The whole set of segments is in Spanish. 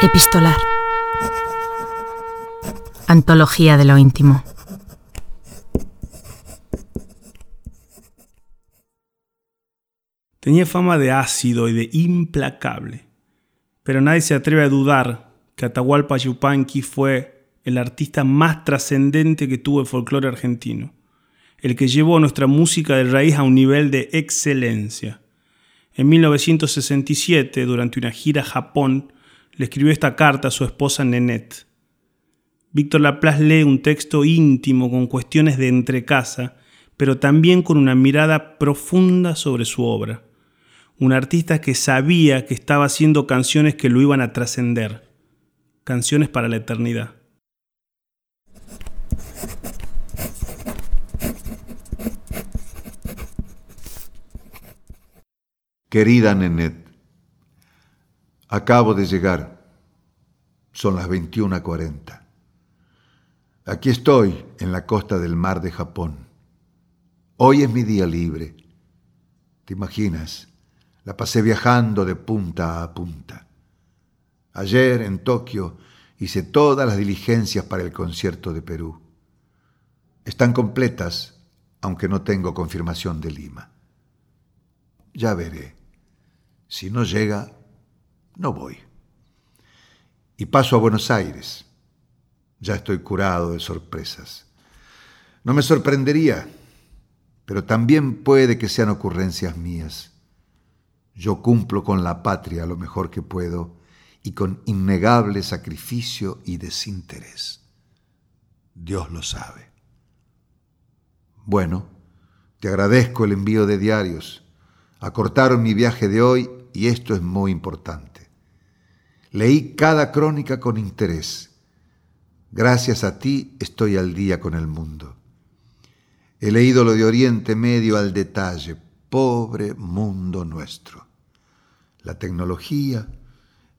Epistolar. Antología de lo íntimo. Tenía fama de ácido y de implacable, pero nadie se atreve a dudar que Atahualpa Yupanqui fue el artista más trascendente que tuvo el folclore argentino, el que llevó nuestra música de raíz a un nivel de excelencia. En 1967, durante una gira a Japón, le escribió esta carta a su esposa Nenette. Víctor Laplace lee un texto íntimo con cuestiones de entrecasa, pero también con una mirada profunda sobre su obra. Un artista que sabía que estaba haciendo canciones que lo iban a trascender, canciones para la eternidad. Querida Nenet, acabo de llegar. Son las 21.40. Aquí estoy, en la costa del mar de Japón. Hoy es mi día libre. ¿Te imaginas? La pasé viajando de punta a punta. Ayer en Tokio hice todas las diligencias para el concierto de Perú. Están completas, aunque no tengo confirmación de Lima. Ya veré. Si no llega, no voy. Y paso a Buenos Aires. Ya estoy curado de sorpresas. No me sorprendería, pero también puede que sean ocurrencias mías. Yo cumplo con la patria lo mejor que puedo y con innegable sacrificio y desinterés. Dios lo sabe. Bueno, te agradezco el envío de diarios. Acortaron mi viaje de hoy y esto es muy importante. Leí cada crónica con interés. Gracias a ti estoy al día con el mundo. He leído lo de Oriente Medio al detalle. Pobre mundo nuestro. La tecnología,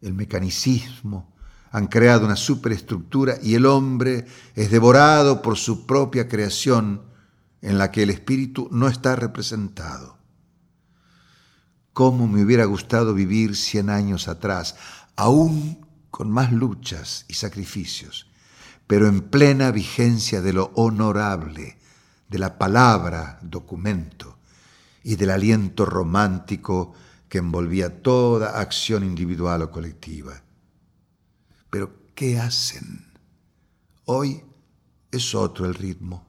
el mecanicismo han creado una superestructura y el hombre es devorado por su propia creación en la que el espíritu no está representado. Cómo me hubiera gustado vivir cien años atrás, aún con más luchas y sacrificios, pero en plena vigencia de lo honorable, de la palabra documento y del aliento romántico que envolvía toda acción individual o colectiva. Pero, ¿qué hacen? Hoy es otro el ritmo.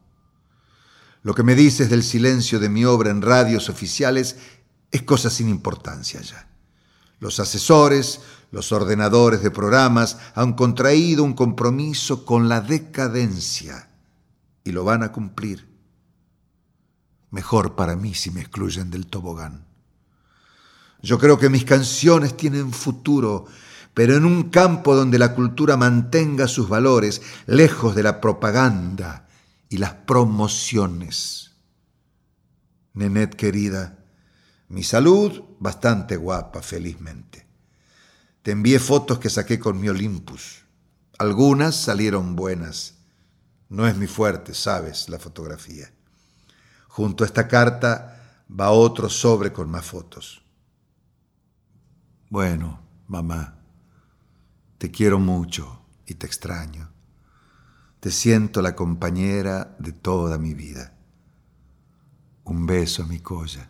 Lo que me dices del silencio de mi obra en radios oficiales es cosa sin importancia ya. Los asesores, los ordenadores de programas han contraído un compromiso con la decadencia y lo van a cumplir. Mejor para mí si me excluyen del tobogán. Yo creo que mis canciones tienen futuro, pero en un campo donde la cultura mantenga sus valores, lejos de la propaganda y las promociones. Nenet querida, mi salud, bastante guapa, felizmente. Te envié fotos que saqué con mi Olympus. Algunas salieron buenas. No es mi fuerte, sabes, la fotografía. Junto a esta carta va otro sobre con más fotos. Bueno, mamá, te quiero mucho y te extraño. Te siento la compañera de toda mi vida. Un beso, mi colla.